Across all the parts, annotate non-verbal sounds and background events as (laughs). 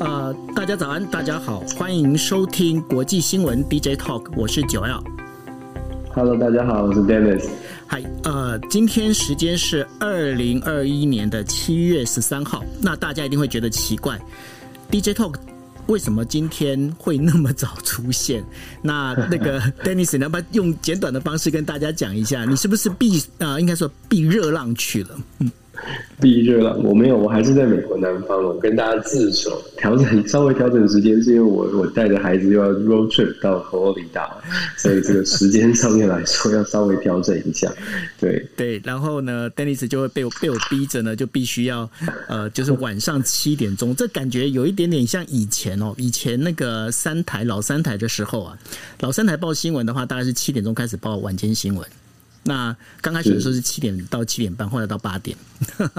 呃，大家早安，大家好，欢迎收听国际新闻 DJ Talk，我是九耀。Hello，大家好，我是 Dennis。嗨，呃，今天时间是二零二一年的七月十三号。那大家一定会觉得奇怪，DJ Talk 为什么今天会那么早出现？(laughs) 那那个 (laughs) Dennis，你要不能用简短的方式跟大家讲一下，你是不是避啊、呃？应该说避热浪去了？嗯。(laughs) 避热了，我没有，我还是在美国南方。我跟大家自首，调整 (laughs) 稍微调整时间，是因为我我带着孩子又要 road trip 到佛罗里达，所以这个时间上面来说要稍微调整一下。对对，然后呢，Dennis 就会被我被我逼着呢，就必须要呃，就是晚上七点钟，这感觉有一点点像以前哦，以前那个三台老三台的时候啊，老三台报新闻的话，大概是七点钟开始报晚间新闻。那刚开始的时候是七点到七点半，后来到八点，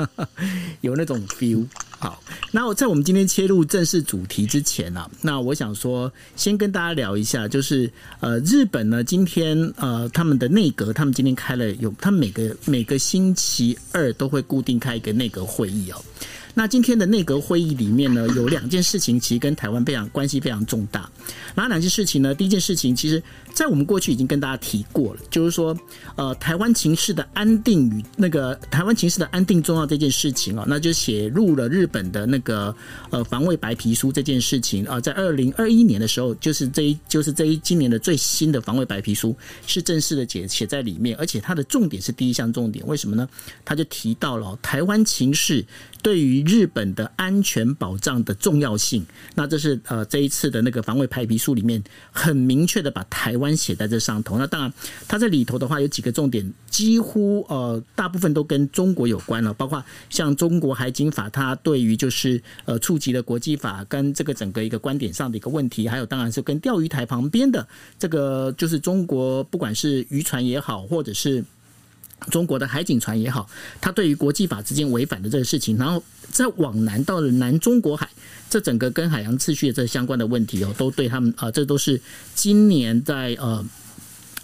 (laughs) 有那种 feel。好，那我在我们今天切入正式主题之前啊，那我想说，先跟大家聊一下，就是呃，日本呢，今天呃，他们的内阁，他们今天开了有，他们每个每个星期二都会固定开一个内阁会议哦。那今天的内阁会议里面呢，有两件事情其实跟台湾非常关系非常重大。哪两件事情呢？第一件事情，其实在我们过去已经跟大家提过了，就是说，呃，台湾情势的安定与那个台湾情势的安定重要这件事情啊，那就写入了日本的那个呃防卫白皮书这件事情啊，在二零二一年的时候，就是这一就是这一今年的最新的防卫白皮书是正式的写写在里面，而且它的重点是第一项重点，为什么呢？他就提到了台湾情势对于日本的安全保障的重要性，那这是呃这一次的那个防卫白白皮书里面很明确的把台湾写在这上头。那当然，它这里头的话有几个重点，几乎呃大部分都跟中国有关了，包括像中国海警法，它对于就是呃触及的国际法跟这个整个一个观点上的一个问题，还有当然是跟钓鱼台旁边的这个就是中国不管是渔船也好，或者是。中国的海警船也好，它对于国际法之间违反的这个事情，然后再往南到了南中国海，这整个跟海洋秩序这相关的问题哦，都对他们啊，这都是今年在呃。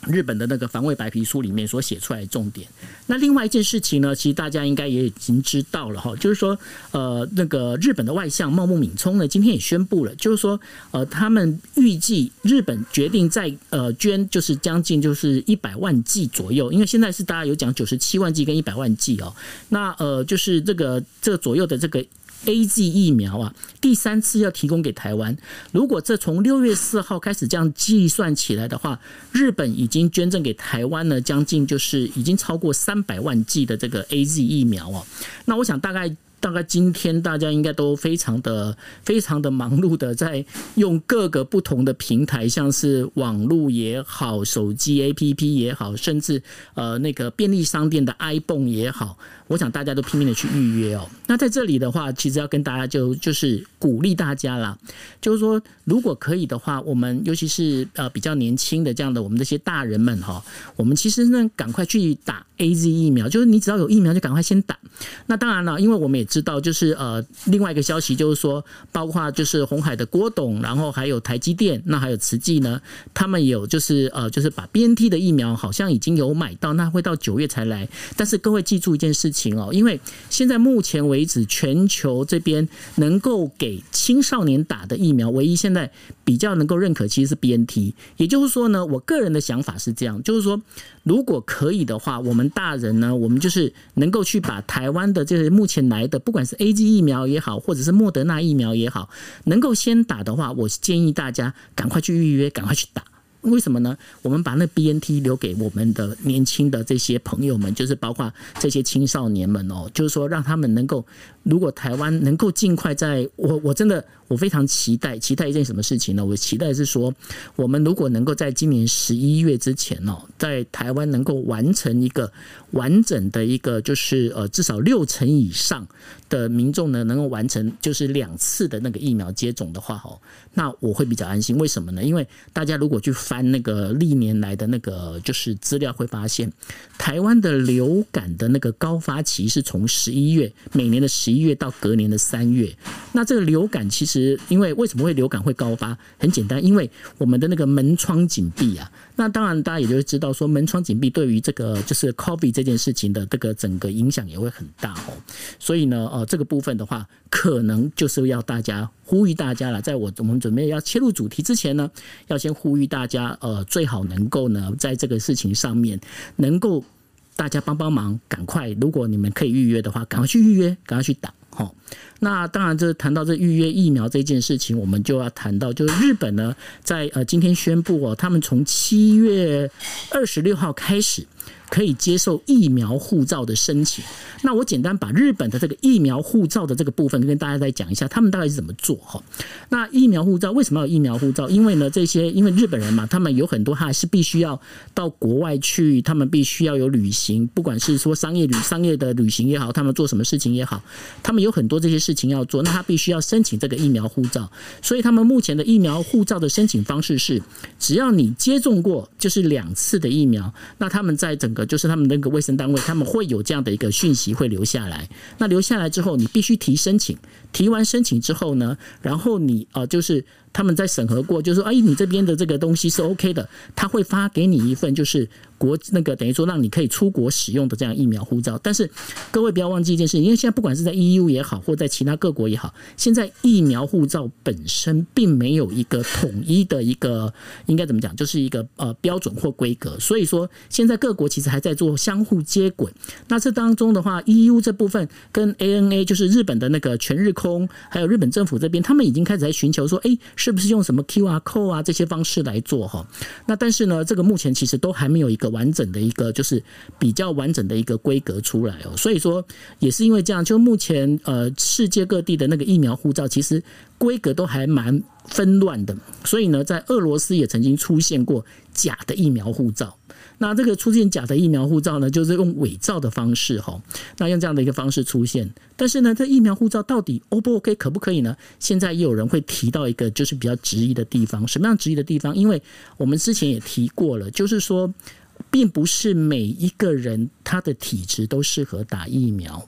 日本的那个防卫白皮书里面所写出来的重点。那另外一件事情呢，其实大家应该也已经知道了哈，就是说，呃，那个日本的外相茂木敏充呢，今天也宣布了，就是说，呃，他们预计日本决定在呃捐，就是将近就是一百万剂左右，因为现在是大家有讲九十七万剂跟一百万剂哦，那呃，就是这个这个左右的这个。A Z 疫苗啊，第三次要提供给台湾。如果这从六月四号开始这样计算起来的话，日本已经捐赠给台湾呢，将近就是已经超过三百万剂的这个 A Z 疫苗哦。那我想大概。大概今天大家应该都非常的、非常的忙碌的，在用各个不同的平台，像是网络也好、手机 APP 也好，甚至呃那个便利商店的 ibon 也好，我想大家都拼命的去预约哦。那在这里的话，其实要跟大家就就是鼓励大家啦，就是说如果可以的话，我们尤其是呃比较年轻的这样的我们这些大人们哈，我们其实呢赶快去打 AZ 疫苗，就是你只要有疫苗就赶快先打。那当然了，因为我们也知道，就是呃，另外一个消息就是说，包括就是红海的郭董，然后还有台积电，那还有慈济呢，他们有就是呃，就是把 BNT 的疫苗好像已经有买到，那会到九月才来。但是各位记住一件事情哦，因为现在目前为止，全球这边能够给青少年打的疫苗，唯一现在比较能够认可，其实是 BNT。也就是说呢，我个人的想法是这样，就是说，如果可以的话，我们大人呢，我们就是能够去把台湾的这些目前来的，不管是 A G 疫苗也好，或者是莫德纳疫苗也好，能够先打的话，我建议大家赶快去预约，赶快去打。为什么呢？我们把那 BNT 留给我们的年轻的这些朋友们，就是包括这些青少年们哦，就是说让他们能够，如果台湾能够尽快在，我我真的。我非常期待，期待一件什么事情呢？我期待是说，我们如果能够在今年十一月之前哦，在台湾能够完成一个完整的一个，就是呃，至少六成以上的民众呢，能够完成就是两次的那个疫苗接种的话，哦，那我会比较安心。为什么呢？因为大家如果去翻那个历年来的那个就是资料，会发现台湾的流感的那个高发期是从十一月，每年的十一月到隔年的三月。那这个流感其实。因为为什么会流感会高发？很简单，因为我们的那个门窗紧闭啊，那当然，大家也就会知道说，门窗紧闭对于这个就是 COVID 这件事情的这个整个影响也会很大哦。所以呢，呃，这个部分的话，可能就是要大家呼吁大家了，在我我们准备要切入主题之前呢，要先呼吁大家，呃，最好能够呢，在这个事情上面能够大家帮帮忙，赶快，如果你们可以预约的话，赶快去预约，赶快去打。好，那当然，这谈到这预约疫苗这件事情，我们就要谈到，就是日本呢，在呃今天宣布哦，他们从七月二十六号开始。可以接受疫苗护照的申请。那我简单把日本的这个疫苗护照的这个部分跟大家再讲一下，他们大概是怎么做哈？那疫苗护照为什么要疫苗护照？因为呢，这些因为日本人嘛，他们有很多他还是必须要到国外去，他们必须要有旅行，不管是说商业旅商业的旅行也好，他们做什么事情也好，他们有很多这些事情要做，那他必须要申请这个疫苗护照。所以他们目前的疫苗护照的申请方式是，只要你接种过就是两次的疫苗，那他们在整个就是他们那个卫生单位，他们会有这样的一个讯息会留下来。那留下来之后，你必须提申请。提完申请之后呢，然后你呃，就是他们在审核过，就是说，哎，你这边的这个东西是 OK 的，他会发给你一份就是。国那个等于说让你可以出国使用的这样疫苗护照，但是各位不要忘记一件事情，因为现在不管是在 EU 也好，或在其他各国也好，现在疫苗护照本身并没有一个统一的一个应该怎么讲，就是一个呃标准或规格，所以说现在各国其实还在做相互接轨。那这当中的话，EU 这部分跟 ANA 就是日本的那个全日空，还有日本政府这边，他们已经开始在寻求说，哎，是不是用什么 QR code 啊这些方式来做哈？那但是呢，这个目前其实都还没有一个。完整的一个就是比较完整的一个规格出来哦，所以说也是因为这样，就目前呃世界各地的那个疫苗护照其实规格都还蛮纷乱的，所以呢，在俄罗斯也曾经出现过假的疫苗护照。那这个出现假的疫苗护照呢，就是用伪造的方式哈，那用这样的一个方式出现。但是呢，这疫苗护照到底 O 不 OK 可不可以呢？现在也有人会提到一个就是比较质疑的地方，什么样质疑的地方？因为我们之前也提过了，就是说。并不是每一个人他的体质都适合打疫苗，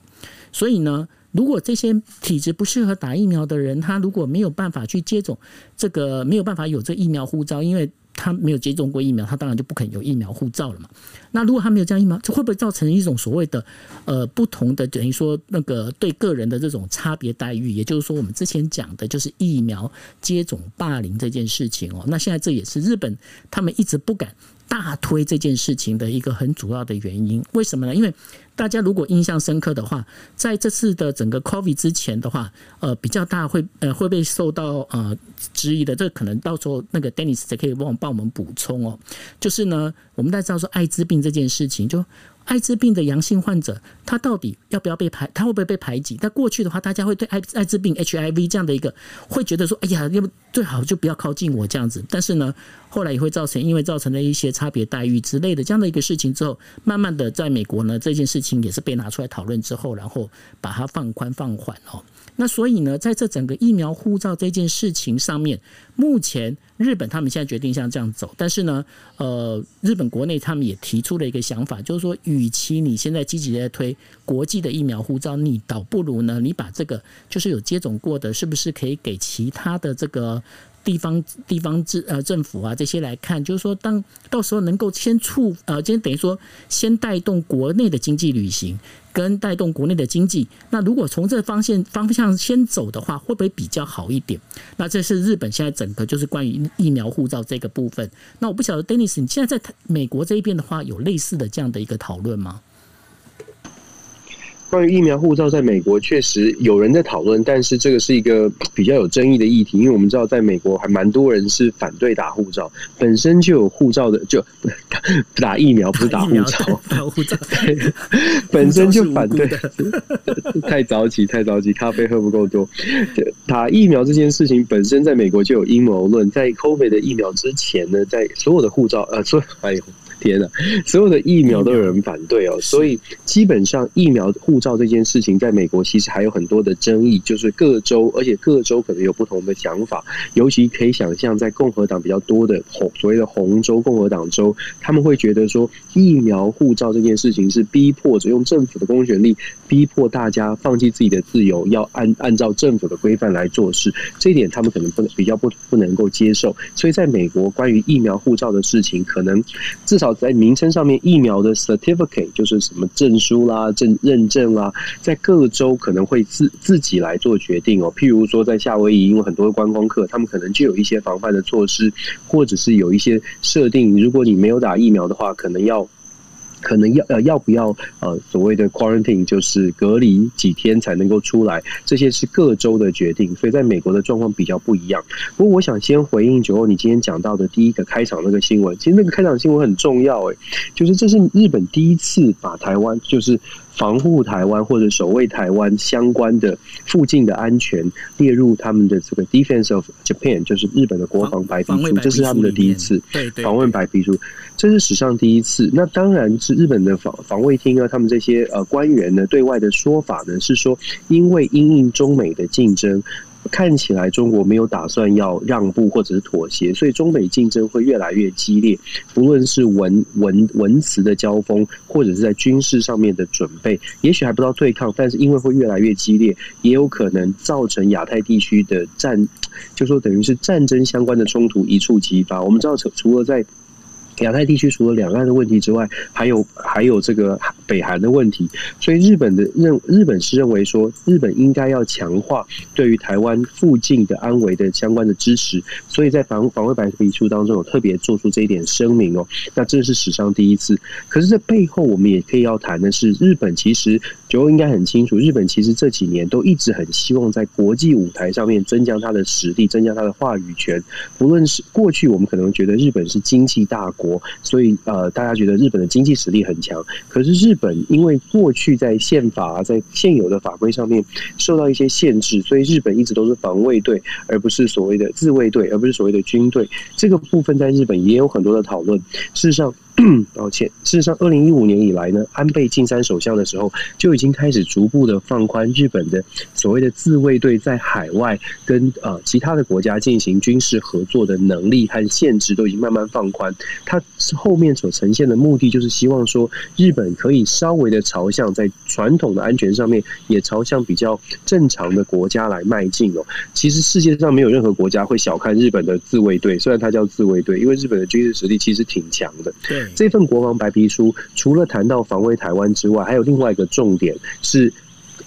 所以呢，如果这些体质不适合打疫苗的人，他如果没有办法去接种这个，没有办法有这疫苗护照，因为他没有接种过疫苗，他当然就不肯有疫苗护照了嘛。那如果他没有这样疫苗，这会不会造成一种所谓的呃不同的等于说那个对个人的这种差别待遇？也就是说，我们之前讲的就是疫苗接种霸凌这件事情哦。那现在这也是日本他们一直不敢。大推这件事情的一个很主要的原因，为什么呢？因为大家如果印象深刻的话，在这次的整个 COVID 之前的话，呃，比较大会呃会被受到呃质疑的，这可能到时候那个 Dennis 可以帮帮我们补充哦。就是呢，我们大家知道说艾滋病这件事情就。艾滋病的阳性患者，他到底要不要被排？他会不会被排挤？在过去的话，大家会对艾艾滋病 HIV 这样的一个，会觉得说，哎呀，要不最好就不要靠近我这样子。但是呢，后来也会造成，因为造成了一些差别待遇之类的这样的一个事情之后，慢慢的在美国呢，这件事情也是被拿出来讨论之后，然后把它放宽放缓哦。那所以呢，在这整个疫苗护照这件事情上面，目前日本他们现在决定像这样走，但是呢，呃，日本国内他们也提出了一个想法，就是说，与其你现在积极在推国际的疫苗护照，你倒不如呢，你把这个就是有接种过的，是不是可以给其他的这个。地方地方政呃政府啊这些来看，就是说，当到时候能够先促呃，今天等于说先带动国内的经济旅行，跟带动国内的经济。那如果从这方向方向先走的话，会不会比较好一点？那这是日本现在整个就是关于疫苗护照这个部分。那我不晓得，Dennis，你现在在美国这一边的话，有类似的这样的一个讨论吗？关于疫苗护照，在美国确实有人在讨论，但是这个是一个比较有争议的议题，因为我们知道，在美国还蛮多人是反对打护照，本身就有护照的，就打疫苗不是打护照，打护照，本身就反对，太早起，太早起，咖啡喝不够多。打疫苗这件事情本身在美国就有阴谋论，在 COVID 的疫苗之前呢，在所有的护照，呃，说哎呦。天啊，所有的疫苗都有人反对哦，所以基本上疫苗护照这件事情，在美国其实还有很多的争议，就是各州，而且各州可能有不同的想法。尤其可以想象，在共和党比较多的红所谓的红州共和党州，他们会觉得说，疫苗护照这件事情是逼迫着用政府的公权力逼迫大家放弃自己的自由，要按按照政府的规范来做事。这一点他们可能不能比较不不能够接受。所以在美国，关于疫苗护照的事情，可能至少在名称上面，疫苗的 certificate 就是什么证书啦、证认证啦，在各州可能会自自己来做决定哦。譬如说，在夏威夷，因为很多观光客，他们可能就有一些防范的措施，或者是有一些设定，如果你没有打疫苗的话，可能要。可能要呃要不要呃所谓的 quarantine 就是隔离几天才能够出来，这些是各州的决定，所以在美国的状况比较不一样。不过我想先回应九欧你今天讲到的第一个开场那个新闻，其实那个开场新闻很重要诶，就是这是日本第一次把台湾就是。防护台湾或者守卫台湾相关的附近的安全列入他们的这个 Defense of Japan，就是日本的国防白皮书，这是他们的第一次。访问白皮书，这是史上第一次。那当然是日本的防防卫厅啊，他们这些呃官员呢，对外的说法呢是说，因为因应中美的竞争。看起来中国没有打算要让步或者是妥协，所以中美竞争会越来越激烈。不论是文文文词的交锋，或者是在军事上面的准备，也许还不到对抗，但是因为会越来越激烈，也有可能造成亚太地区的战，就说等于是战争相关的冲突一触即发。我们知道，除除了在亚太地区除了两岸的问题之外，还有还有这个北韩的问题，所以日本的认日本是认为说，日本应该要强化对于台湾附近的安危的相关的支持，所以在防防卫白皮书当中有特别做出这一点声明哦。那这是史上第一次，可是这背后我们也可以要谈的是，日本其实就应该很清楚，日本其实这几年都一直很希望在国际舞台上面增加它的实力，增加它的话语权。不论是过去我们可能觉得日本是经济大国。所以呃，大家觉得日本的经济实力很强，可是日本因为过去在宪法、在现有的法规上面受到一些限制，所以日本一直都是防卫队，而不是所谓的自卫队，而不是所谓的军队。这个部分在日本也有很多的讨论。事实上。(clears throat) 抱歉，事实上，二零一五年以来呢，安倍晋三首相的时候就已经开始逐步的放宽日本的所谓的自卫队在海外跟呃其他的国家进行军事合作的能力和限制都已经慢慢放宽。他后面所呈现的目的就是希望说，日本可以稍微的朝向在传统的安全上面也朝向比较正常的国家来迈进哦。其实世界上没有任何国家会小看日本的自卫队，虽然它叫自卫队，因为日本的军事实力其实挺强的。对。这份国防白皮书除了谈到防卫台湾之外，还有另外一个重点是，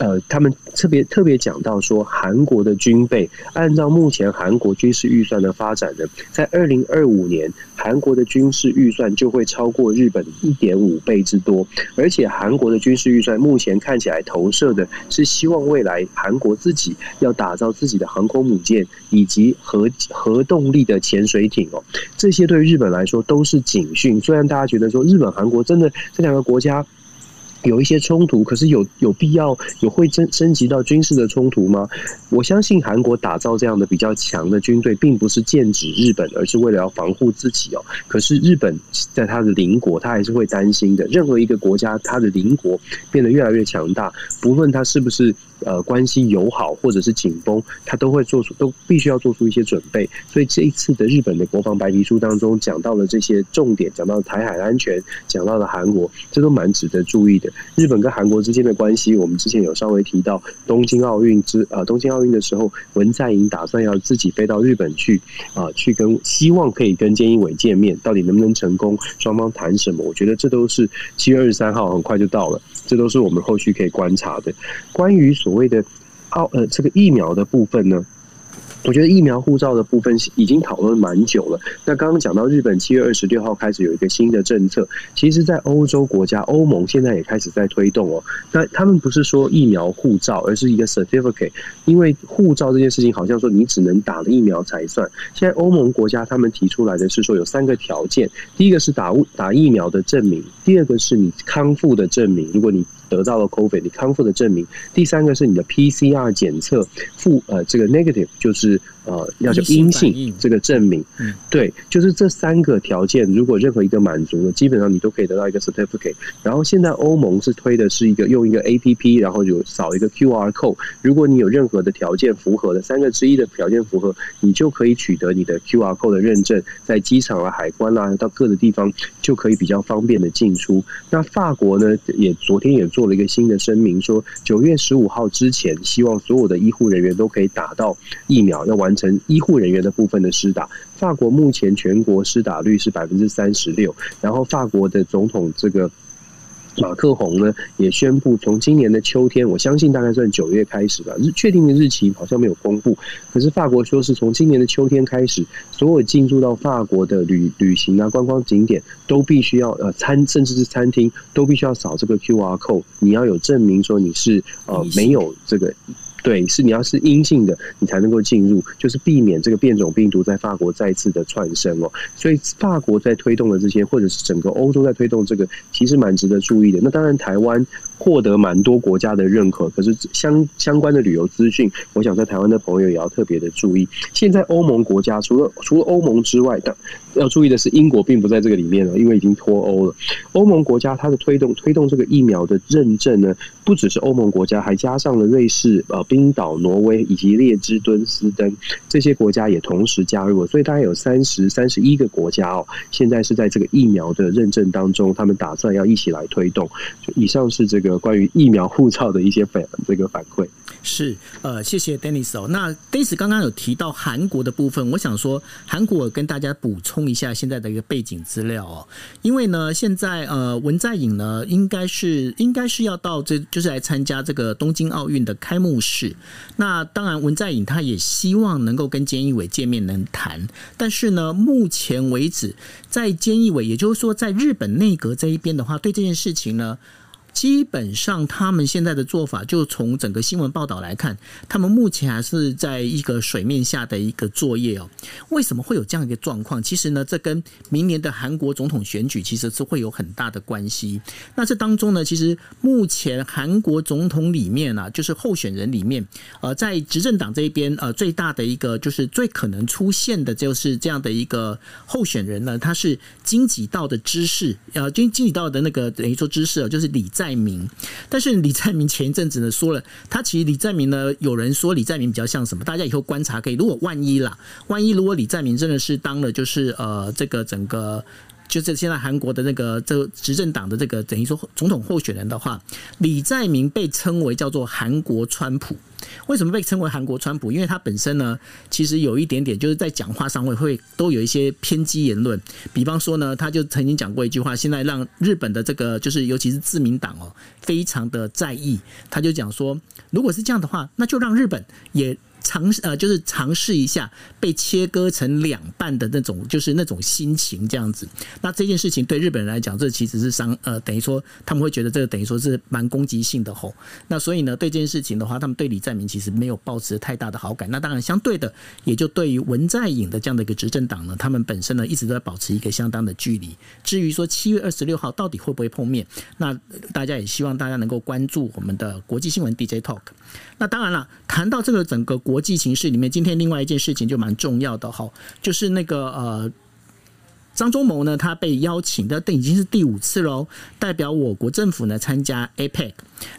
呃，他们特别特别讲到说，韩国的军备按照目前韩国军事预算的发展呢，在二零二五年，韩国的军事预算就会超过日本一点五倍之多，而且韩国的军事预算目前看起来投射的是希望未来韩国自己要打造自己的航空母舰以及核核动力的潜水艇哦，这些对日本来说都是警讯。虽然大家觉得说日本韩国真的这两个国家。有一些冲突，可是有有必要有会升升级到军事的冲突吗？我相信韩国打造这样的比较强的军队，并不是剑指日本，而是为了要防护自己哦。可是日本在他的邻国，他还是会担心的。任何一个国家，他的邻国变得越来越强大，不论他是不是。呃，关系友好或者是紧绷，他都会做出，都必须要做出一些准备。所以这一次的日本的国防白皮书当中讲到了这些重点，讲到台海安全，讲到了韩国，这都蛮值得注意的。日本跟韩国之间的关系，我们之前有稍微提到，东京奥运之呃东京奥运的时候，文在寅打算要自己飞到日本去啊、去跟希望可以跟菅义伟见面，到底能不能成功？双方谈什么？我觉得这都是七月二十三号很快就到了，这都是我们后续可以观察的。关于所谓的奥呃，这个疫苗的部分呢，我觉得疫苗护照的部分已经讨论蛮久了。那刚刚讲到日本七月二十六号开始有一个新的政策，其实，在欧洲国家，欧盟现在也开始在推动哦。那他们不是说疫苗护照，而是一个 certificate，因为护照这件事情好像说你只能打了疫苗才算。现在欧盟国家他们提出来的是说有三个条件，第一个是打打疫苗的证明，第二个是你康复的证明，如果你得到了 COVID，你康复的证明。第三个是你的 PCR 检测负呃这个 negative，就是呃，要求阴性这个证明，对，就是这三个条件，如果任何一个满足了，基本上你都可以得到一个 certificate。然后现在欧盟是推的是一个用一个 APP，然后有扫一个 QR code，如果你有任何的条件符合的三个之一的条件符合，你就可以取得你的 QR code 的认证，在机场啊、海关啊，到各个地方就可以比较方便的进出。那法国呢，也昨天也做了一个新的声明，说九月十五号之前，希望所有的医护人员都可以打到疫苗，要完。完成医护人员的部分的施打，法国目前全国施打率是百分之三十六。然后法国的总统这个马克宏呢，也宣布从今年的秋天，我相信大概算九月开始吧，日确定的日期好像没有公布。可是法国说是从今年的秋天开始，所有进入到法国的旅旅行啊、观光景点都必须要呃餐，甚至是餐厅都必须要扫这个 QR code，你要有证明说你是呃没有这个。对，是你要是阴性的，你才能够进入，就是避免这个变种病毒在法国再次的窜升哦。所以法国在推动的这些，或者是整个欧洲在推动这个，其实蛮值得注意的。那当然，台湾获得蛮多国家的认可，可是相相关的旅游资讯，我想在台湾的朋友也要特别的注意。现在欧盟国家除了除了欧盟之外的，要注意的是，英国并不在这个里面了，因为已经脱欧了。欧盟国家它的推动推动这个疫苗的认证呢，不只是欧盟国家，还加上了瑞士呃。冰岛、挪威以及列支敦斯登这些国家也同时加入了，所以大概有三十三十一个国家哦，现在是在这个疫苗的认证当中，他们打算要一起来推动。就以上是这个关于疫苗护照的一些反这个反馈。是，呃，谢谢 Dennis 哦。那 Dennis 刚刚有提到韩国的部分，我想说韩国跟大家补充一下现在的一个背景资料哦。因为呢，现在呃文在寅呢，应该是应该是要到这就是来参加这个东京奥运的开幕式。那当然，文在寅他也希望能够跟菅义伟见面能谈，但是呢，目前为止，在菅义伟，也就是说在日本内阁这一边的话，对这件事情呢。基本上，他们现在的做法，就从整个新闻报道来看，他们目前还是在一个水面下的一个作业哦。为什么会有这样一个状况？其实呢，这跟明年的韩国总统选举其实是会有很大的关系。那这当中呢，其实目前韩国总统里面啊，就是候选人里面，呃，在执政党这一边，呃，最大的一个就是最可能出现的就是这样的一个候选人呢，他是京畿道的知事，呃，京京畿道的那个等于说知事，就是李。在明，但是李在明前一阵子呢说了，他其实李在明呢，有人说李在明比较像什么？大家以后观察可以。如果万一啦，万一如果李在明真的是当了，就是呃，这个整个。就是现在韩国的那个这执政党的这个等于说总统候选人的话，李在明被称为叫做韩国川普。为什么被称为韩国川普？因为他本身呢，其实有一点点就是在讲话上会会都有一些偏激言论。比方说呢，他就曾经讲过一句话，现在让日本的这个就是尤其是自民党哦，非常的在意。他就讲说，如果是这样的话，那就让日本也。尝试呃，就是尝试一下被切割成两半的那种，就是那种心情这样子。那这件事情对日本人来讲，这其实是伤呃，等于说他们会觉得这个等于说是蛮攻击性的吼。那所以呢，对这件事情的话，他们对李在明其实没有抱持太大的好感。那当然，相对的，也就对于文在寅的这样的一个执政党呢，他们本身呢一直都在保持一个相当的距离。至于说七月二十六号到底会不会碰面，那大家也希望大家能够关注我们的国际新闻 DJ Talk。那当然了，谈到这个整个国际形势里面，今天另外一件事情就蛮重要的哈，就是那个呃。张忠谋呢，他被邀请的，这已经是第五次喽，代表我国政府呢参加 APEC。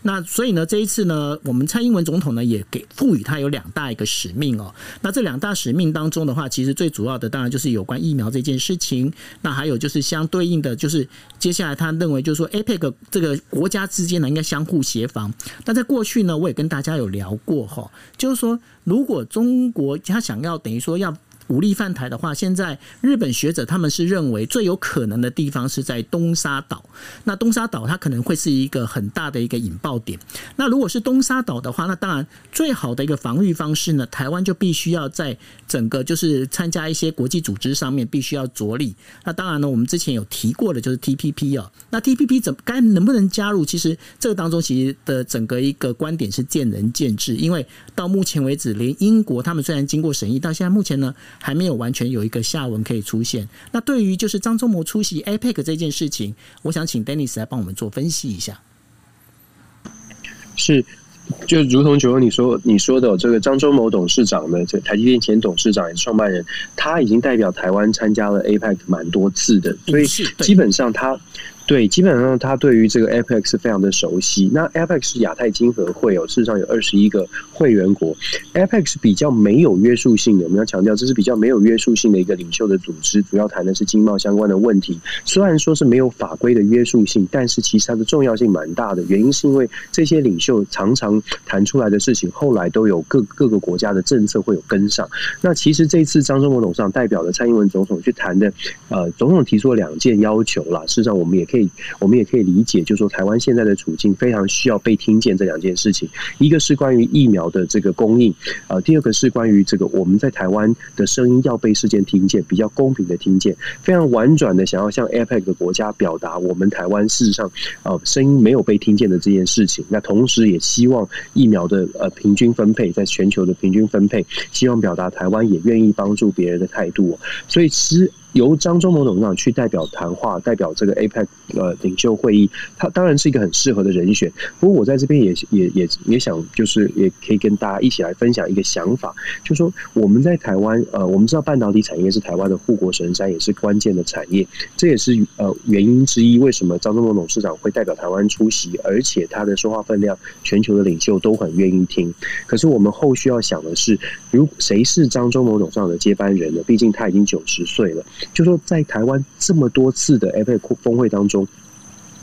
那所以呢，这一次呢，我们蔡英文总统呢也给赋予他有两大一个使命哦。那这两大使命当中的话，其实最主要的当然就是有关疫苗这件事情。那还有就是相对应的，就是接下来他认为就是说 APEC 这个国家之间呢应该相互协防。那在过去呢，我也跟大家有聊过哈，就是说如果中国他想要等于说要。武力犯台的话，现在日本学者他们是认为最有可能的地方是在东沙岛。那东沙岛它可能会是一个很大的一个引爆点。那如果是东沙岛的话，那当然最好的一个防御方式呢，台湾就必须要在整个就是参加一些国际组织上面必须要着力。那当然呢，我们之前有提过的就是 TPP 哦。那 TPP 怎该能不能加入？其实这个当中其实的整个一个观点是见仁见智。因为到目前为止，连英国他们虽然经过审议，到现在目前呢。还没有完全有一个下文可以出现。那对于就是张忠谋出席 APEC 这件事情，我想请 Dennis 来帮我们做分析一下。是。就如同九欧你说你说的这个张忠谋董事长呢，这台积电前董事长也是创办人，他已经代表台湾参加了 APEC 蛮多次的，所以基本上他。对，基本上他对于这个 APEC 是非常的熟悉。那 APEC 是亚太经合会哦，事实上有二十一个会员国。APEC 是比较没有约束性的，我们要强调这是比较没有约束性的一个领袖的组织，主要谈的是经贸相关的问题。虽然说是没有法规的约束性，但是其实它的重要性蛮大的。原因是因为这些领袖常常谈出来的事情，后来都有各各个国家的政策会有跟上。那其实这次张忠谋董事长代表的蔡英文总统去谈的，呃，总统提出了两件要求啦。事实上，我们也可以。我们也可以理解，就是说台湾现在的处境非常需要被听见。这两件事情，一个是关于疫苗的这个供应，呃，第二个是关于这个我们在台湾的声音要被世界听见，比较公平的听见，非常婉转的想要向 APEC 国家表达我们台湾事实上呃声音没有被听见的这件事情。那同时也希望疫苗的呃平均分配，在全球的平均分配，希望表达台湾也愿意帮助别人的态度。所以其实。由张忠谋董事长去代表谈话，代表这个 APEC 呃领袖会议，他当然是一个很适合的人选。不过我在这边也也也也想，就是也可以跟大家一起来分享一个想法，就是说我们在台湾，呃，我们知道半导体产业是台湾的护国神山，也是关键的产业，这也是呃原因之一，为什么张忠谋董事长会代表台湾出席，而且他的说话分量，全球的领袖都很愿意听。可是我们后续要想的是，如谁是张忠谋董事长的接班人呢？毕竟他已经九十岁了。就说在台湾这么多次的 APEC 峰会当中。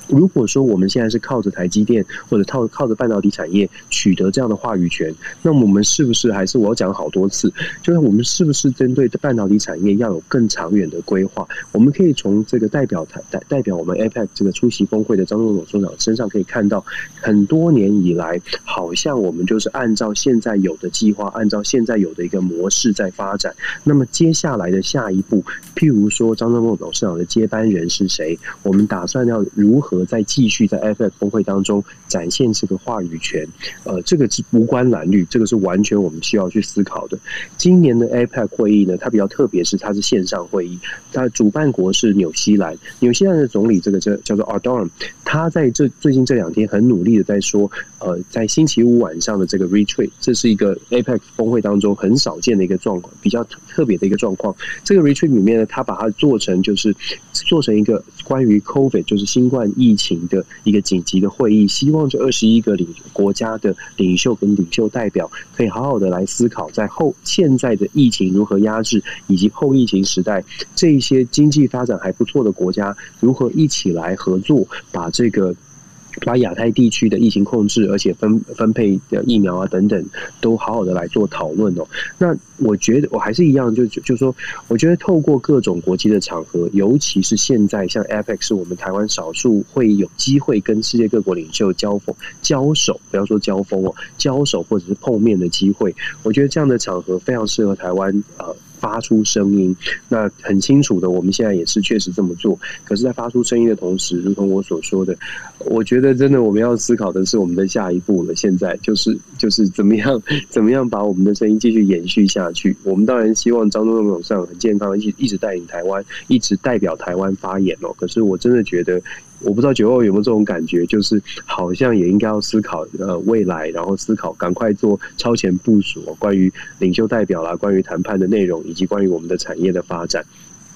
如果说我们现在是靠着台积电或者靠靠着半导体产业取得这样的话语权，那么我们是不是还是我要讲好多次，就是我们是不是针对半导体产业要有更长远的规划？我们可以从这个代表台代代表我们 APEC 这个出席峰会的张忠谋董事长身上可以看到，很多年以来，好像我们就是按照现在有的计划，按照现在有的一个模式在发展。那么接下来的下一步，譬如说张忠谋董事长的接班人是谁？我们打算要如何？再继续在 APEC 峰会当中展现这个话语权，呃，这个是无关蓝绿，这个是完全我们需要去思考的。今年的 APEC 会议呢，它比较特别，是它是线上会议，它主办国是纽西兰，纽西兰的总理这个叫叫做 Ardern，他在这最近这两天很努力的在说，呃，在星期五晚上的这个 Retreat，这是一个 APEC 峰会当中很少见的一个状况，比较特别的一个状况。这个 Retreat 里面呢，他把它做成就是做成一个关于 COVID，就是新冠疫。情的一个紧急的会议，希望这二十一个领国家的领袖跟领袖代表可以好好的来思考，在后现在的疫情如何压制，以及后疫情时代这一些经济发展还不错的国家如何一起来合作，把这个。把亚太地区的疫情控制，而且分分配的疫苗啊等等，都好好的来做讨论哦。那我觉得我还是一样，就就说，我觉得透过各种国际的场合，尤其是现在像 APEC 是我们台湾少数会有机会跟世界各国领袖交锋、交手，不要说交锋哦，交手或者是碰面的机会。我觉得这样的场合非常适合台湾呃。发出声音，那很清楚的，我们现在也是确实这么做。可是，在发出声音的同时，如同我所说的，我觉得真的我们要思考的是我们的下一步了。现在就是就是怎么样 (laughs) 怎么样把我们的声音继续延续下去。我们当然希望张忠谋董事长很健康，一一直带领台湾，一直代表台湾发言哦。可是，我真的觉得。我不知道九欧有没有这种感觉，就是好像也应该要思考呃未来，然后思考赶快做超前部署，关于领袖代表啦，关于谈判的内容，以及关于我们的产业的发展。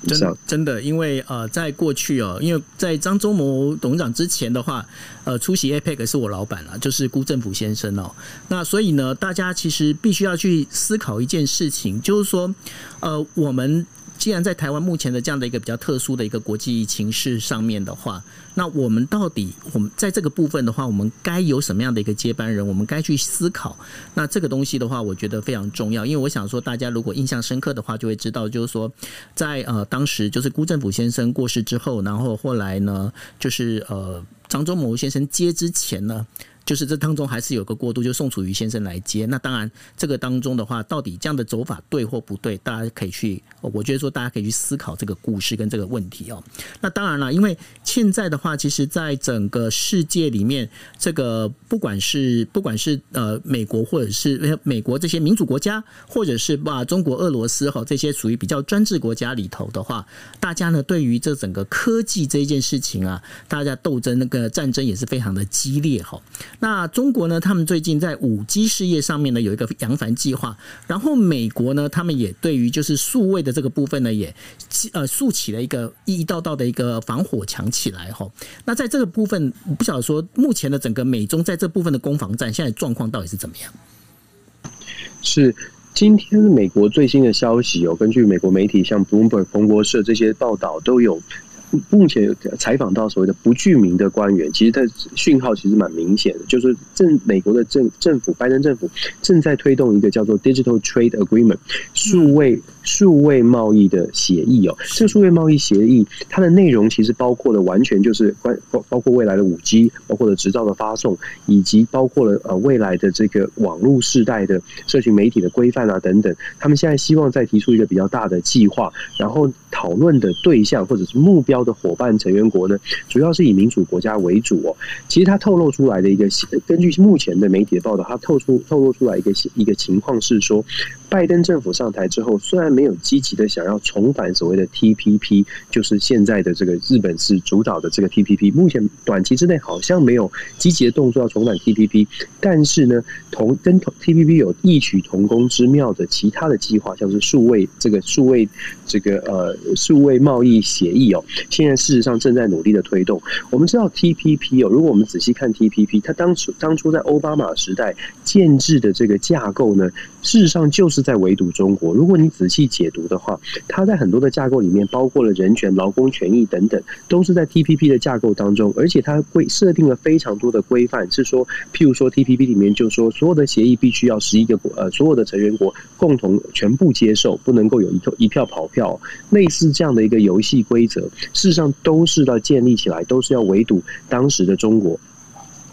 真真的，因为呃，在过去哦，因为在张忠谋董事长之前的话，呃，出席 APEC 是我老板了，就是辜振甫先生哦。那所以呢，大家其实必须要去思考一件事情，就是说，呃，我们。既然在台湾目前的这样的一个比较特殊的一个国际情势上面的话，那我们到底我们在这个部分的话，我们该有什么样的一个接班人？我们该去思考。那这个东西的话，我觉得非常重要，因为我想说，大家如果印象深刻的话，就会知道，就是说，在呃当时就是辜振甫先生过世之后，然后后来呢，就是呃张忠谋先生接之前呢。就是这当中还是有个过渡，就宋楚瑜先生来接。那当然，这个当中的话，到底这样的走法对或不对，大家可以去，我觉得说大家可以去思考这个故事跟这个问题哦。那当然了，因为现在的话，其实在整个世界里面，这个不管是不管是呃美国或者是美国这些民主国家，或者是把中国、俄罗斯哈这些属于比较专制国家里头的话，大家呢对于这整个科技这件事情啊，大家斗争那个战争也是非常的激烈哈。那中国呢，他们最近在五 G 事业上面呢有一个扬帆计划，然后美国呢，他们也对于就是数位的这个部分呢，也呃竖起了一个一道道的一个防火墙起来哈。那在这个部分，不晓得说目前的整个美中在这部分的攻防战，现在状况到底是怎么样？是。今天美国最新的消息有根据美国媒体像 Bloomberg、彭博社这些报道都有。目前采访到所谓的不具名的官员，其实他讯号其实蛮明显的，就是政美国的政政府拜登政府正在推动一个叫做 Digital Trade Agreement 数位数位贸易的协议哦。这个数位贸易协议它的内容其实包括了完全就是关包包括未来的五 G，包括了执照的发送，以及包括了呃未来的这个网络世代的社群媒体的规范啊等等。他们现在希望再提出一个比较大的计划，然后讨论的对象或者是目标。的伙伴成员国呢，主要是以民主国家为主哦。其实他透露出来的一个，根据目前的媒体的报道，他透出透露出来一个一个情况是说，拜登政府上台之后，虽然没有积极的想要重返所谓的 TPP，就是现在的这个日本是主导的这个 TPP，目前短期之内好像没有积极的动作要重返 TPP，但是呢，同跟 TPP 有异曲同工之妙的其他的计划，像是数位这个数位这个呃数位贸易协议哦。现在事实上正在努力的推动。我们知道 TPP 哦，如果我们仔细看 TPP，它当初当初在奥巴马时代建制的这个架构呢，事实上就是在围堵中国。如果你仔细解读的话，它在很多的架构里面，包括了人权、劳工权益等等，都是在 TPP 的架构当中。而且它规设定了非常多的规范，是说，譬如说 TPP 里面就说，所有的协议必须要十一个国呃所有的成员国共同全部接受，不能够有一票一票跑票，类似这样的一个游戏规则事。实上都是要建立起来，都是要围堵当时的中国。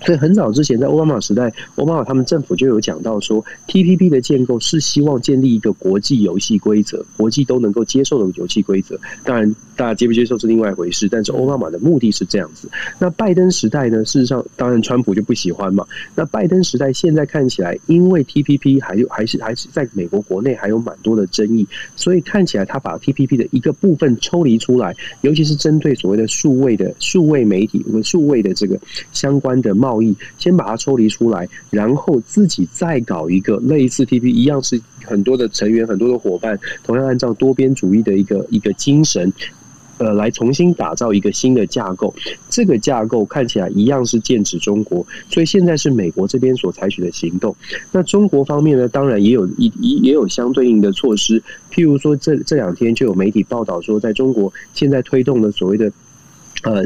所以很早之前，在奥巴马时代，奥巴马他们政府就有讲到说，TPP 的建构是希望建立一个国际游戏规则，国际都能够接受的游戏规则。当然。大家接不接受是另外一回事，但是奥巴马的目的是这样子。那拜登时代呢？事实上，当然川普就不喜欢嘛。那拜登时代现在看起来，因为 TPP 还有还是还是在美国国内还有蛮多的争议，所以看起来他把 TPP 的一个部分抽离出来，尤其是针对所谓的数位的数位媒体和数位的这个相关的贸贸易，先把它抽离出来，然后自己再搞一个类似 TPP 一样，是很多的成员、很多的伙伴，同样按照多边主义的一个一个精神。呃，来重新打造一个新的架构，这个架构看起来一样是剑指中国，所以现在是美国这边所采取的行动。那中国方面呢，当然也有一也有相对应的措施，譬如说这这两天就有媒体报道说，在中国现在推动的所谓的呃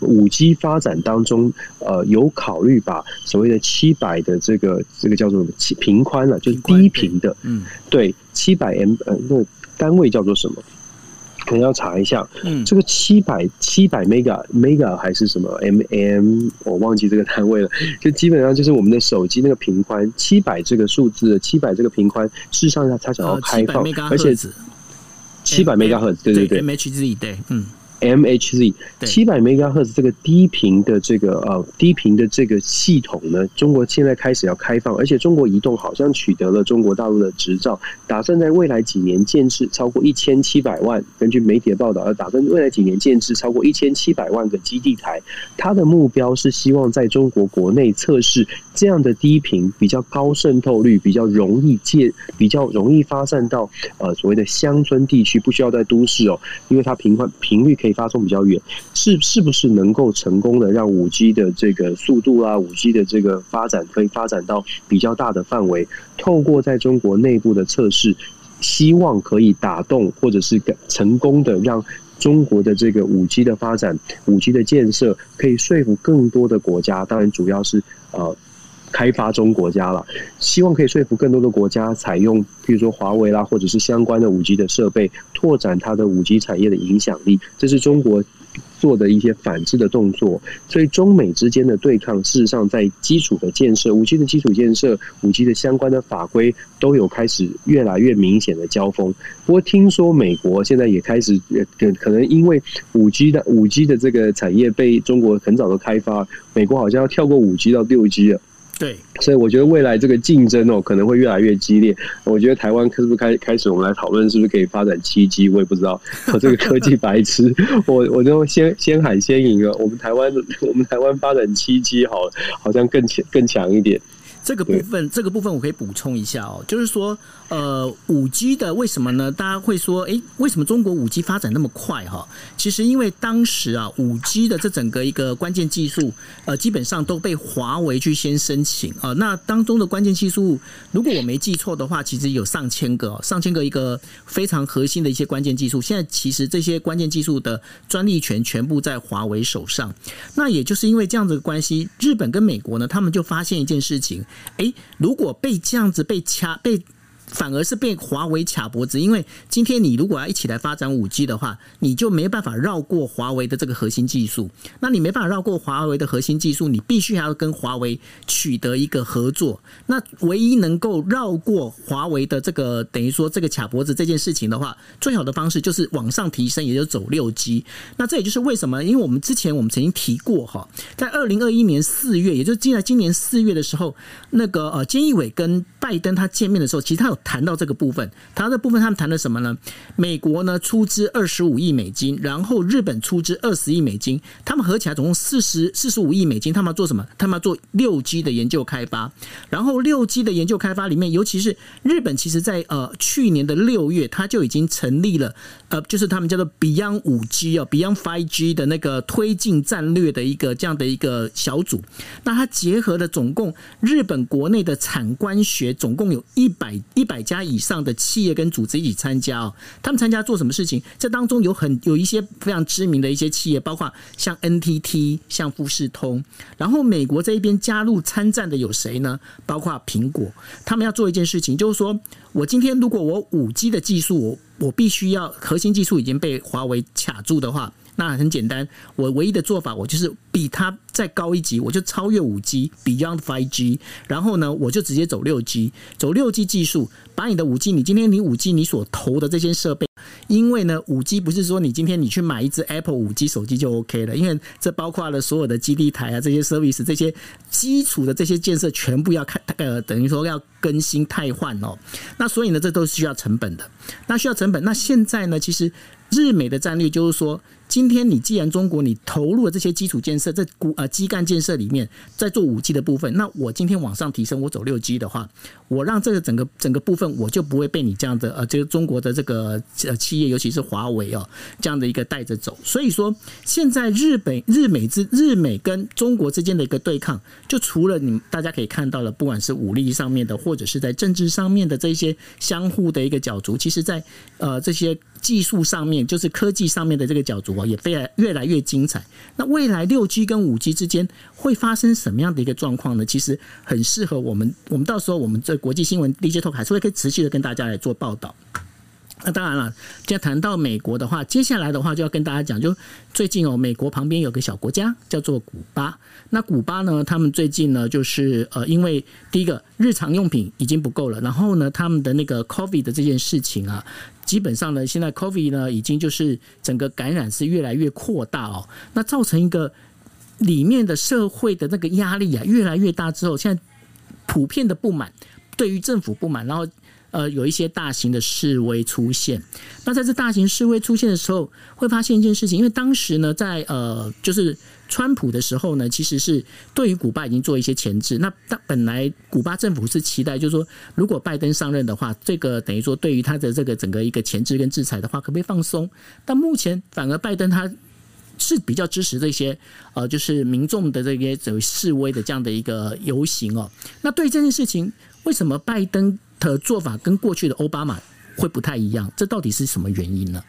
五 G 发展当中，呃有考虑把所谓的七百的这个这个叫做频宽了，就是低频的，嗯，对，七百 M 呃那个单位叫做什么？可能要查一下，嗯，这个七百七百 mega mega 还是什么？Mm，我忘记这个单位了。就基本上就是我们的手机那个频宽，七百这个数字，七百这个频宽，事实上它它想要开放，而且七百 mega 赫兹，对。对对，MHz 对，嗯。MHz 七百 MHz 这个低频的这个呃低频的这个系统呢，中国现在开始要开放，而且中国移动好像取得了中国大陆的执照，打算在未来几年建置超过一千七百万。根据媒体的报道，要打算未来几年建置超过一千七百万个基地台。它的目标是希望在中国国内测试这样的低频比较高渗透率、比较容易借、比较容易发散到呃所谓的乡村地区，不需要在都市哦，因为它频宽频率可以。发送比较远，是是不是能够成功的让五 G 的这个速度啊，五 G 的这个发展可以发展到比较大的范围？透过在中国内部的测试，希望可以打动或者是成功的让中国的这个五 G 的发展、五 G 的建设可以说服更多的国家。当然，主要是呃。开发中国家了，希望可以说服更多的国家采用，比如说华为啦，或者是相关的五 G 的设备，拓展它的五 G 产业的影响力。这是中国做的一些反制的动作。所以中美之间的对抗，事实上在基础的建设、五 G 的基础建设、五 G 的相关的法规，都有开始越来越明显的交锋。不过听说美国现在也开始，可可能因为五 G 的五 G 的这个产业被中国很早的开发，美国好像要跳过五 G 到六 G 了。对，所以我觉得未来这个竞争哦可能会越来越激烈。我觉得台湾是不是开开始我们来讨论是不是可以发展七 G？我也不知道，我这个科技白痴，(laughs) 我我就先先喊先赢了。我们台湾我们台湾发展七 G 好，好像更强更强一点。这个部分，这个部分我可以补充一下哦，就是说，呃，五 G 的为什么呢？大家会说，诶，为什么中国五 G 发展那么快哈？其实因为当时啊，五 G 的这整个一个关键技术，呃，基本上都被华为去先申请啊。那当中的关键技术，如果我没记错的话，其实有上千个，上千个一个非常核心的一些关键技术。现在其实这些关键技术的专利权全部在华为手上。那也就是因为这样子的关系，日本跟美国呢，他们就发现一件事情。诶，如果被这样子被掐被。反而是被华为卡脖子，因为今天你如果要一起来发展五 G 的话，你就没办法绕过华为的这个核心技术。那你没办法绕过华为的核心技术，你必须还要跟华为取得一个合作。那唯一能够绕过华为的这个等于说这个卡脖子这件事情的话，最好的方式就是往上提升，也就走六 G。那这也就是为什么，因为我们之前我们曾经提过哈，在二零二一年四月，也就是今在今年四月的时候，那个呃，菅义伟跟拜登他见面的时候，其实他有。谈到这个部分，谈到这部分，他们谈了什么呢？美国呢出资二十五亿美金，然后日本出资二十亿美金，他们合起来总共四十四十五亿美金。他们要做什么？他们要做六 G 的研究开发。然后六 G 的研究开发里面，尤其是日本，其实在呃去年的六月，他就已经成立了呃，就是他们叫做 Beyond 五 G 哦，Beyond Five G 的那个推进战略的一个这样的一个小组。那它结合了总共日本国内的产官学，总共有一百一。百家以上的企业跟组织一起参加哦，他们参加做什么事情？这当中有很有一些非常知名的一些企业，包括像 NTT、像富士通。然后美国这一边加入参战的有谁呢？包括苹果。他们要做一件事情，就是说我今天如果我五 G 的技术，我我必须要核心技术已经被华为卡住的话。那很简单，我唯一的做法，我就是比它再高一级，我就超越五 G Beyond Five G，然后呢，我就直接走六 G，走六 G 技术，把你的五 G，你今天你五 G 你所投的这些设备，因为呢，五 G 不是说你今天你去买一只 Apple 五 G 手机就 OK 了，因为这包括了所有的基地台啊，这些 service 这些基础的这些建设全部要看，呃，等于说要更新汰换哦，那所以呢，这都是需要成本的，那需要成本，那现在呢，其实日美的战略就是说。今天你既然中国你投入了这些基础建设，在骨呃基干建设里面，在做五 G 的部分，那我今天往上提升，我走六 G 的话，我让这个整个整个部分，我就不会被你这样的呃，这个中国的这个呃企业，尤其是华为哦这样的一个带着走。所以说，现在日本日美之日美跟中国之间的一个对抗，就除了你大家可以看到了，不管是武力上面的，或者是在政治上面的这些相互的一个角逐，其实在呃这些。技术上面，就是科技上面的这个角逐啊，也非常越来越精彩。那未来六 G 跟五 G 之间会发生什么样的一个状况呢？其实很适合我们，我们到时候我们这国际新闻 DJ Talk 还是会可以持续的跟大家来做报道。那当然了，既然谈到美国的话，接下来的话就要跟大家讲，就最近哦，美国旁边有个小国家叫做古巴。那古巴呢，他们最近呢，就是呃，因为第一个日常用品已经不够了，然后呢，他们的那个 COVID 的这件事情啊。基本上呢，现在 COVID 呢已经就是整个感染是越来越扩大哦，那造成一个里面的社会的那个压力啊越来越大之后，现在普遍的不满，对于政府不满，然后呃有一些大型的示威出现。那在这大型示威出现的时候，会发现一件事情，因为当时呢在呃就是。川普的时候呢，其实是对于古巴已经做一些前置。那他本来古巴政府是期待，就是说，如果拜登上任的话，这个等于说对于他的这个整个一个前置跟制裁的话，可不可以放松？但目前反而拜登他是比较支持这些呃，就是民众的这些所谓示威的这样的一个游行哦。那对这件事情，为什么拜登的做法跟过去的奥巴马会不太一样？这到底是什么原因呢？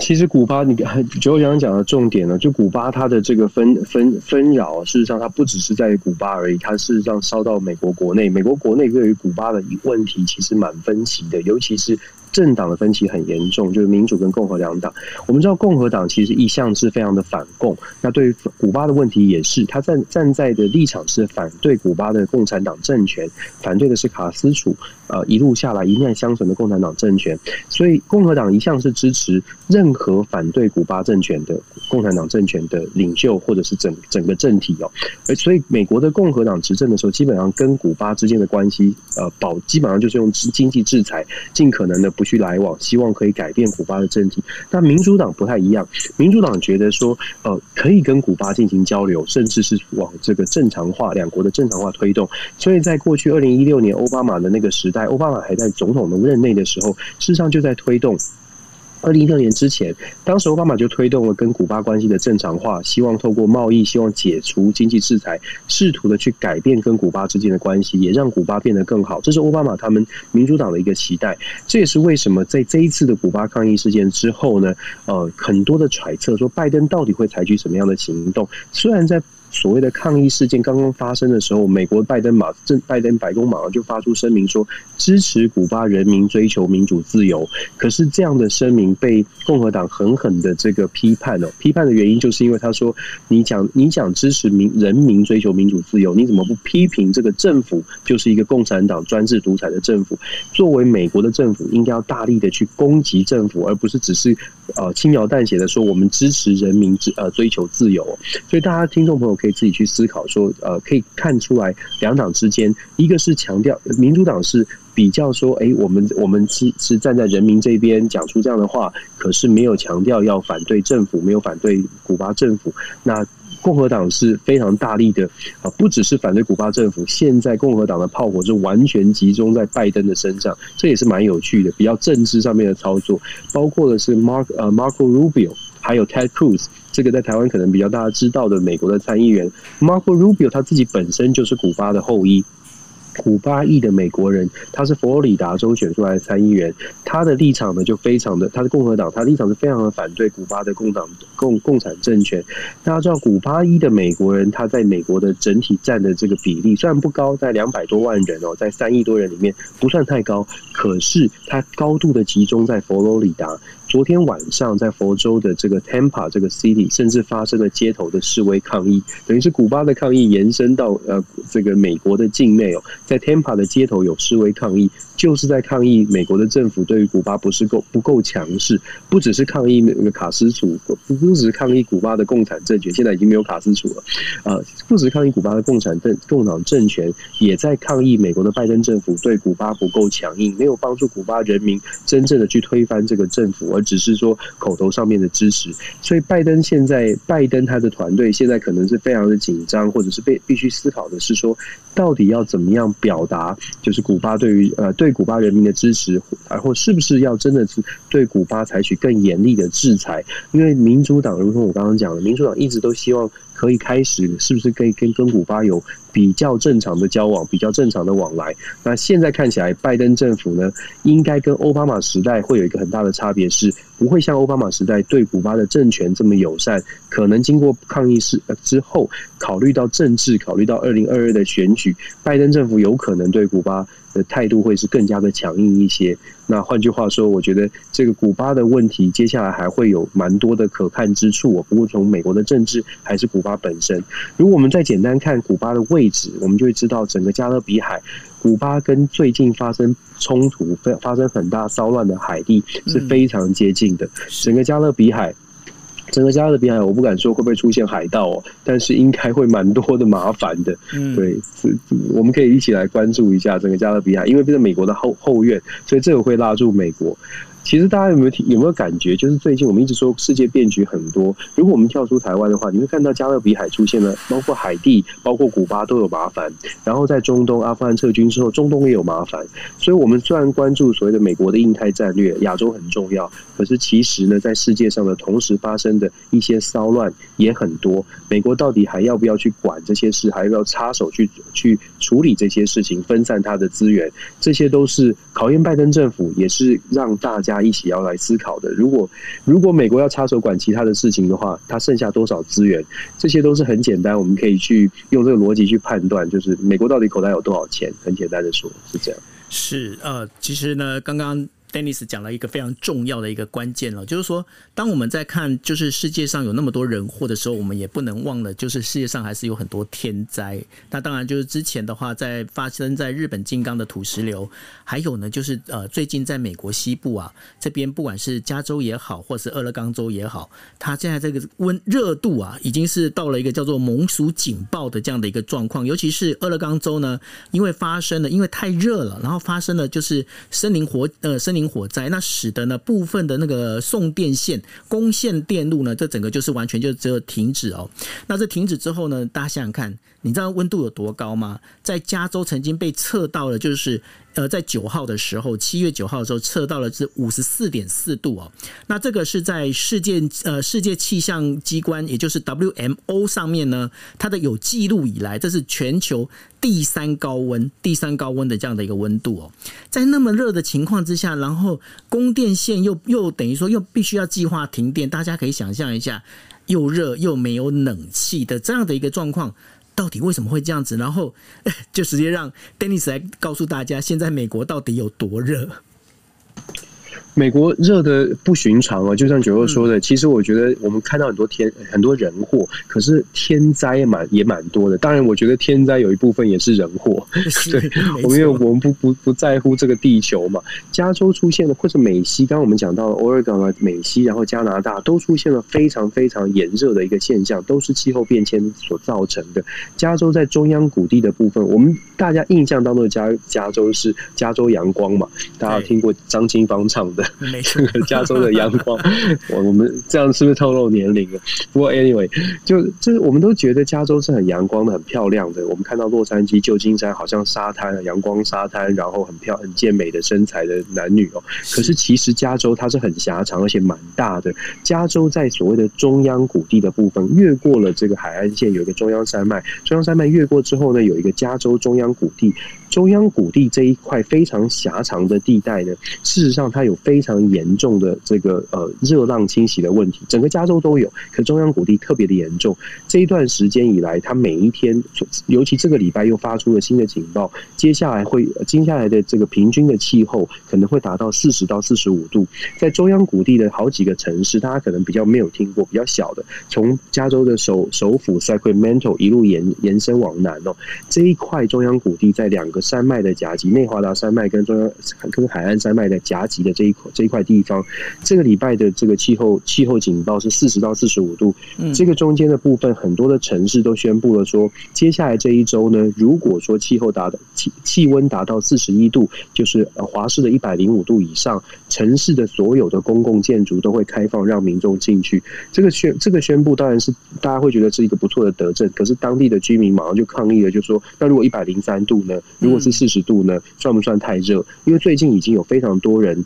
其实古巴，你就我刚刚讲的重点呢，就古巴它的这个纷纷纷扰，事实上它不只是在古巴而已，它事实上烧到美国国内。美国国内对于古巴的问题其实蛮分歧的，尤其是政党的分歧很严重，就是民主跟共和两党。我们知道共和党其实一向是非常的反共，那对于古巴的问题也是，他站站在的立场是反对古巴的共产党政权，反对的是卡斯楚，呃，一路下来一脉相承的共产党政权。所以共和党一向是支持任何反对古巴政权的共产党政权的领袖或者是整整个政体哦。而所以美国的共和党执政的时候，基本上跟古巴之间的关系，呃，保基本上就是用经济制裁，尽可能的。不去来往，希望可以改变古巴的政体。但民主党不太一样，民主党觉得说，呃，可以跟古巴进行交流，甚至是往这个正常化，两国的正常化推动。所以在过去二零一六年奥巴马的那个时代，在奥巴马还在总统的任内的时候，事实上就在推动。二零一六年之前，当时奥巴马就推动了跟古巴关系的正常化，希望透过贸易，希望解除经济制裁，试图的去改变跟古巴之间的关系，也让古巴变得更好。这是奥巴马他们民主党的一个期待。这也是为什么在这一次的古巴抗议事件之后呢，呃，很多的揣测说拜登到底会采取什么样的行动？虽然在所谓的抗议事件刚刚发生的时候，美国拜登马正拜登白宫马上就发出声明说支持古巴人民追求民主自由。可是这样的声明被共和党狠狠的这个批判哦，批判的原因就是因为他说你讲你讲支持民人民追求民主自由，你怎么不批评这个政府就是一个共产党专制独裁的政府？作为美国的政府，应该要大力的去攻击政府，而不是只是呃轻描淡写的说我们支持人民之呃追求自由。所以大家听众朋友。可以自己去思考说，呃，可以看出来两党之间，一个是强调民主党是比较说，哎，我们我们是是站在人民这边讲出这样的话，可是没有强调要反对政府，没有反对古巴政府。那共和党是非常大力的啊，不只是反对古巴政府，现在共和党的炮火是完全集中在拜登的身上，这也是蛮有趣的，比较政治上面的操作，包括的是 Mark 呃 Marco Rubio。还有 Ted Cruz，这个在台湾可能比较大家知道的美国的参议员 Marco Rubio，他自己本身就是古巴的后裔。古巴裔的美国人，他是佛罗里达州选出来的参议员，他的立场呢就非常的，他是共和党，他的立场是非常的反对古巴的共党共共产政权。大家知道，古巴裔的美国人，他在美国的整体占的这个比例虽然不高，在两百多万人哦，在三亿多人里面不算太高，可是他高度的集中在佛罗里达。昨天晚上在佛州的这个 Tampa 这个 city，甚至发生了街头的示威抗议，等于是古巴的抗议延伸到呃这个美国的境内哦，在 Tampa 的街头有示威抗议，就是在抗议美国的政府对于古巴不是够不够强势，不只是抗议那个卡斯楚，不只是抗议古巴的共产政权，现在已经没有卡斯楚了，呃，不只是抗议古巴的共产政共党政权，也在抗议美国的拜登政府对古巴不够强硬，没有帮助古巴人民真正的去推翻这个政府。而只是说口头上面的支持，所以拜登现在，拜登他的团队现在可能是非常的紧张，或者是被必须思考的是说，到底要怎么样表达，就是古巴对于呃对古巴人民的支持，而或是不是要真的是对古巴采取更严厉的制裁？因为民主党，如同我刚刚讲的，民主党一直都希望。可以开始，是不是可以跟跟古巴有比较正常的交往，比较正常的往来？那现在看起来，拜登政府呢，应该跟奥巴马时代会有一个很大的差别，是不会像奥巴马时代对古巴的政权这么友善。可能经过抗议事之后，考虑到政治，考虑到二零二二的选举，拜登政府有可能对古巴的态度会是更加的强硬一些。那换句话说，我觉得这个古巴的问题，接下来还会有蛮多的可看之处。不过从美国的政治还是古巴本身，如果我们再简单看古巴的位置，我们就会知道整个加勒比海，古巴跟最近发生冲突、发生很大骚乱的海地是非常接近的。整个加勒比海。整个加勒比海，我不敢说会不会出现海盗哦，但是应该会蛮多的麻烦的。嗯，对，我们可以一起来关注一下整个加勒比海，因为这是美国的后后院，所以这个会拉住美国。其实大家有没有有没有感觉，就是最近我们一直说世界变局很多。如果我们跳出台湾的话，你会看到加勒比海出现了，包括海地、包括古巴都有麻烦。然后在中东，阿富汗撤军之后，中东也有麻烦。所以，我们虽然关注所谓的美国的印太战略，亚洲很重要，可是其实呢，在世界上的同时发生的一些骚乱也很多。美国到底还要不要去管这些事？还要不要插手去去处理这些事情，分散它的资源？这些都是考验拜登政府，也是让大家。大家一起要来思考的。如果如果美国要插手管其他的事情的话，它剩下多少资源？这些都是很简单，我们可以去用这个逻辑去判断。就是美国到底口袋有多少钱？很简单的说，是这样。是呃，其实呢，刚刚 Dennis 讲了一个非常重要的一个关键了，就是说，当我们在看就是世界上有那么多人祸的时候，我们也不能忘了，就是世界上还是有很多天灾。那当然就是之前的话，在发生在日本金刚的土石流，还有呢，就是呃，最近在美国西部啊这边，不管是加州也好，或是俄勒冈州也好，它现在这个温热度啊，已经是到了一个叫做猛暑警报的这样的一个状况。尤其是俄勒冈州呢，因为发生了，因为太热了，然后发生了就是森林火呃森林。火灾，那使得呢部分的那个送电线、供线电路呢，这整个就是完全就只有停止哦。那这停止之后呢，大家想想看，你知道温度有多高吗？在加州曾经被测到了，就是呃，在九号的时候，七月九号的时候测到了是五十四点四度哦。那这个是在世界呃世界气象机关，也就是 WMO 上面呢，它的有记录以来，这是全球第三高温、第三高温的这样的一个温度哦。在那么热的情况之下，然后供电线又又等于说又必须要计划停电，大家可以想象一下，又热又没有冷气的这样的一个状况。到底为什么会这样子？然后 (laughs) 就直接让 Dennis 来告诉大家，现在美国到底有多热。美国热的不寻常啊，就像九二说的，其实我觉得我们看到很多天很多人祸，可是天灾也蛮也蛮多的。当然，我觉得天灾有一部分也是人祸。(laughs) 对，我们因为我们不不不在乎这个地球嘛。加州出现了，或者美西，刚刚我们讲到 Oregon 啊，美西，然后加拿大都出现了非常非常炎热的一个现象，都是气候变迁所造成的。加州在中央谷地的部分，我们大家印象当中的加加州是 (laughs) 加州阳光嘛？大家有听过张清芳唱的？没错，加州的阳光，(laughs) 我我们这样是不是透露年龄了？不过 anyway，就就是我们都觉得加州是很阳光的、很漂亮的。我们看到洛杉矶、旧金山好像沙滩、阳光沙滩，然后很漂很健美的身材的男女哦。可是其实加州它是很狭长，而且蛮大的。加州在所谓的中央谷地的部分，越过了这个海岸线，有一个中央山脉。中央山脉越过之后呢，有一个加州中央谷地。中央谷地这一块非常狭长的地带呢，事实上它有非常严重的这个呃热浪侵袭的问题，整个加州都有，可中央谷地特别的严重。这一段时间以来，它每一天，尤其这个礼拜又发出了新的警报，接下来会接下来的这个平均的气候可能会达到四十到四十五度。在中央谷地的好几个城市，大家可能比较没有听过，比较小的，从加州的首首府 Sacramento 一路延延伸往南哦，这一块中央谷地在两个。山脉的夹击，内华达山脉跟中央跟海岸山脉的夹击的这一块这一块地方，这个礼拜的这个气候气候警报是四十到四十五度。嗯，这个中间的部分，很多的城市都宣布了说，接下来这一周呢，如果说气候达到气气温达到四十一度，就是华氏的一百零五度以上，城市的所有的公共建筑都会开放让民众进去。这个宣这个宣布当然是大家会觉得是一个不错的德政，可是当地的居民马上就抗议了，就说那如果一百零三度呢？如果是四十度呢，算不算太热？因为最近已经有非常多人。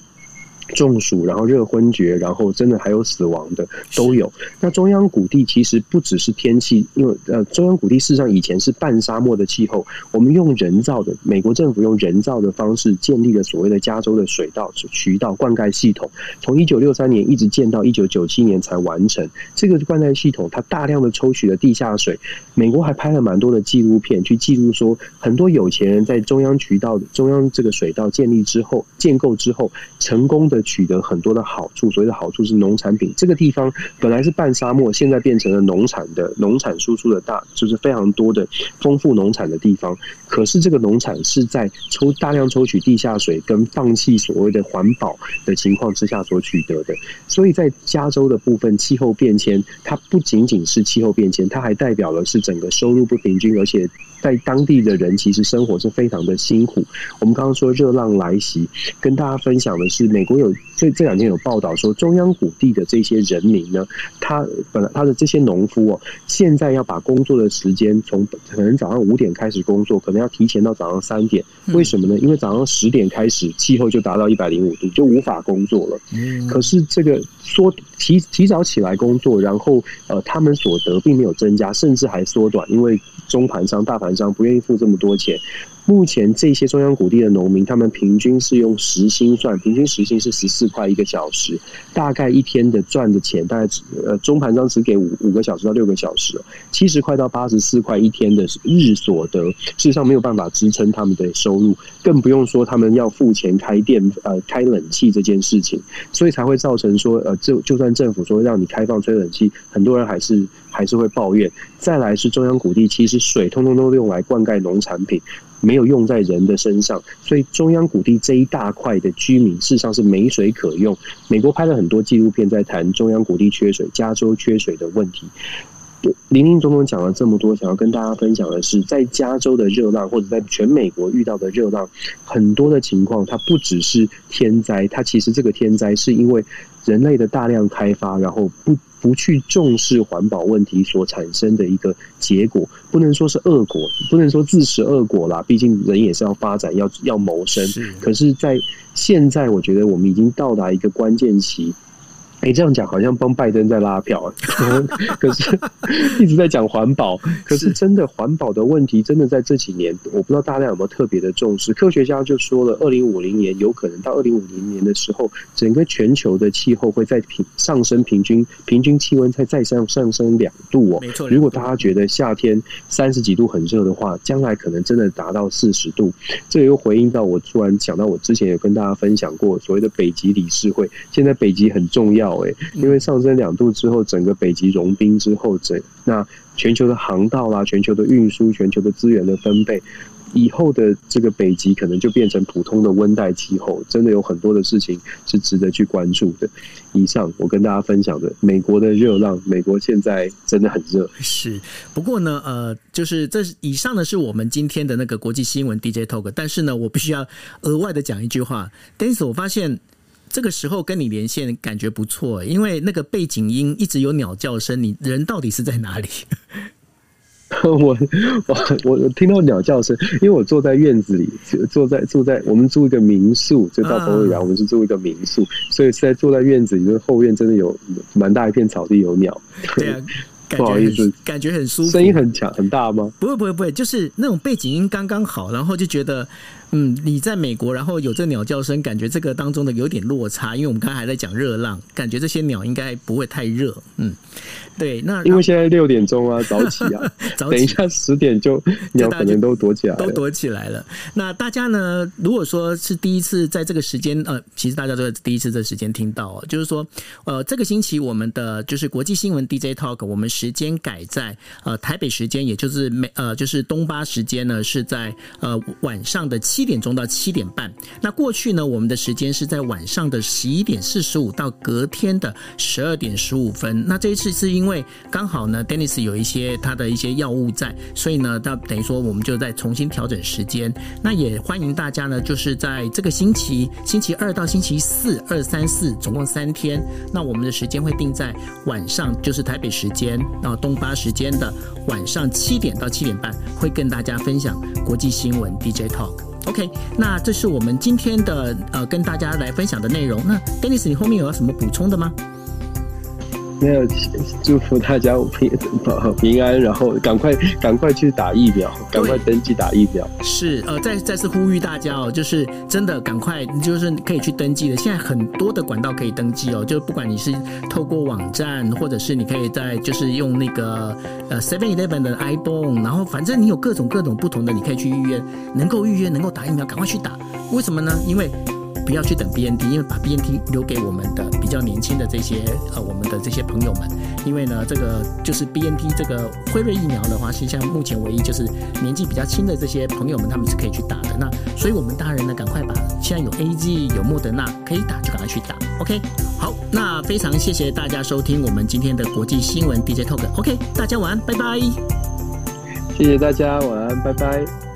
中暑，然后热昏厥，然后真的还有死亡的都有。那中央谷地其实不只是天气，因为呃，中央谷地事实上以前是半沙漠的气候。我们用人造的，美国政府用人造的方式建立了所谓的加州的水稻渠道灌溉系统，从一九六三年一直建到一九九七年才完成。这个灌溉系统它大量的抽取了地下水。美国还拍了蛮多的纪录片，去记录说很多有钱人在中央渠道、中央这个水道建立之后、建构之后成功的。取得很多的好处，所谓的好处是农产品。这个地方本来是半沙漠，现在变成了农产的农产输出的大，就是非常多的丰富农产的地方。可是这个农产是在抽大量抽取地下水跟放弃所谓的环保的情况之下所取得的。所以在加州的部分，气候变迁它不仅仅是气候变迁，它还代表了是整个收入不平均，而且。在当地的人其实生活是非常的辛苦。我们刚刚说热浪来袭，跟大家分享的是，美国有这这两天有报道说，中央谷地的这些人民呢，他本来他的这些农夫哦，现在要把工作的时间从可能早上五点开始工作，可能要提前到早上三点。为什么呢？因为早上十点开始，气候就达到一百零五度，就无法工作了。可是这个说提提早起来工作，然后呃，他们所得并没有增加，甚至还缩短，因为中盘商、大盘商。不愿意付这么多钱。目前这些中央谷地的农民，他们平均是用时薪算，平均时薪是十四块一个小时，大概一天的赚的钱大概呃中盘商只给五五个小时到六个小时，七十块到八十四块一天的日所得，事实上没有办法支撑他们的收入，更不用说他们要付钱开电呃开冷气这件事情，所以才会造成说呃就就算政府说让你开放吹冷气，很多人还是还是会抱怨。再来是中央谷地，其实水通通都用来灌溉农产品。没有用在人的身上，所以中央谷地这一大块的居民事实上是没水可用。美国拍了很多纪录片在谈中央谷地缺水、加州缺水的问题。林林总总讲了这么多，想要跟大家分享的是，在加州的热浪或者在全美国遇到的热浪，很多的情况它不只是天灾，它其实这个天灾是因为人类的大量开发，然后不。不去重视环保问题所产生的一个结果，不能说是恶果，不能说自食恶果啦。毕竟人也是要发展，要要谋生。可是，在现在，我觉得我们已经到达一个关键期。哎，这样讲好像帮拜登在拉票，(laughs) 可是 (laughs) 一直在讲环保。(laughs) 可是真的环保的问题，真的在这几年，我不知道大家有没有特别的重视。科学家就说了，二零五零年有可能到二零五零年的时候，整个全球的气候会在平上升，平均平均气温再再上上升两度哦。没错，如果大家觉得夏天三十几度很热的话，将来可能真的达到四十度。这又回应到我突然想到，我之前有跟大家分享过所谓的北极理事会，现在北极很重要。因为上升两度之后，整个北极融冰之后，整那全球的航道啦、全球的运输、全球的资源的分配，以后的这个北极可能就变成普通的温带气候，真的有很多的事情是值得去关注的。以上我跟大家分享的美国的热浪，美国现在真的很热。(laughs) 是，不过呢，呃，就是这以上呢是我们今天的那个国际新闻 DJ Talk，但是呢，我必须要额外的讲一句话，Dennis，我发现。这个时候跟你连线感觉不错，因为那个背景音一直有鸟叫声。你 (laughs) 人到底是在哪里？(laughs) 我我我听到鸟叫声，因为我坐在院子里，坐在住在我们住一个民宿，就到佛罗里达，我们是住一个民宿，所以是在坐在院子里，就是后院真的有蛮大一片草地，有鸟。对啊，(laughs) 不好意思，感觉很舒服。声音很强很大吗？不会不会不会，就是那种背景音刚刚好，然后就觉得。嗯，你在美国，然后有这鸟叫声，感觉这个当中的有点落差，因为我们刚才还在讲热浪，感觉这些鸟应该不会太热。嗯，对，那因为现在六点钟啊，早起啊，(laughs) 早起，等一下十点就鸟可能都躲起来，都躲起来了。那大家呢，如果说是第一次在这个时间，呃，其实大家都是第一次这时间听到，就是说，呃，这个星期我们的就是国际新闻 DJ Talk，我们时间改在呃台北时间，也就是美呃就是东巴时间呢是在呃晚上的七。七点钟到七点半。那过去呢，我们的时间是在晚上的十一点四十五到隔天的十二点十五分。那这一次是因为刚好呢，Dennis 有一些他的一些药物在，所以呢，他等于说我们就再重新调整时间。那也欢迎大家呢，就是在这个星期星期二到星期四，二三四总共三天。那我们的时间会定在晚上，就是台北时间，然后东巴时间的晚上七点到七点半，会跟大家分享国际新闻 DJ Talk。OK，那这是我们今天的呃跟大家来分享的内容。那 Dennis，你后面有什么补充的吗？没有，祝福大家平平安，然后赶快赶快去打疫苗，赶快登记打疫苗。是呃，再再次呼吁大家哦，就是真的赶快，就是可以去登记的。现在很多的管道可以登记哦，就不管你是透过网站，或者是你可以在就是用那个呃 Seven Eleven 的 iPhone，然后反正你有各种各种不同的，你可以去预约，能够预约能够打疫苗，赶快去打。为什么呢？因为不要去等 BNT，因为把 BNT 留给我们的比较年轻的这些呃我们的这些朋友们，因为呢这个就是 BNT 这个辉瑞疫苗的话，是像目前唯一就是年纪比较轻的这些朋友们他们是可以去打的。那所以我们大人呢赶快把现在有 AZ 有莫德纳可以打就赶快去打。OK，好，那非常谢谢大家收听我们今天的国际新闻 DJ Talk。OK，大家晚安，拜拜。谢谢大家晚安，拜拜。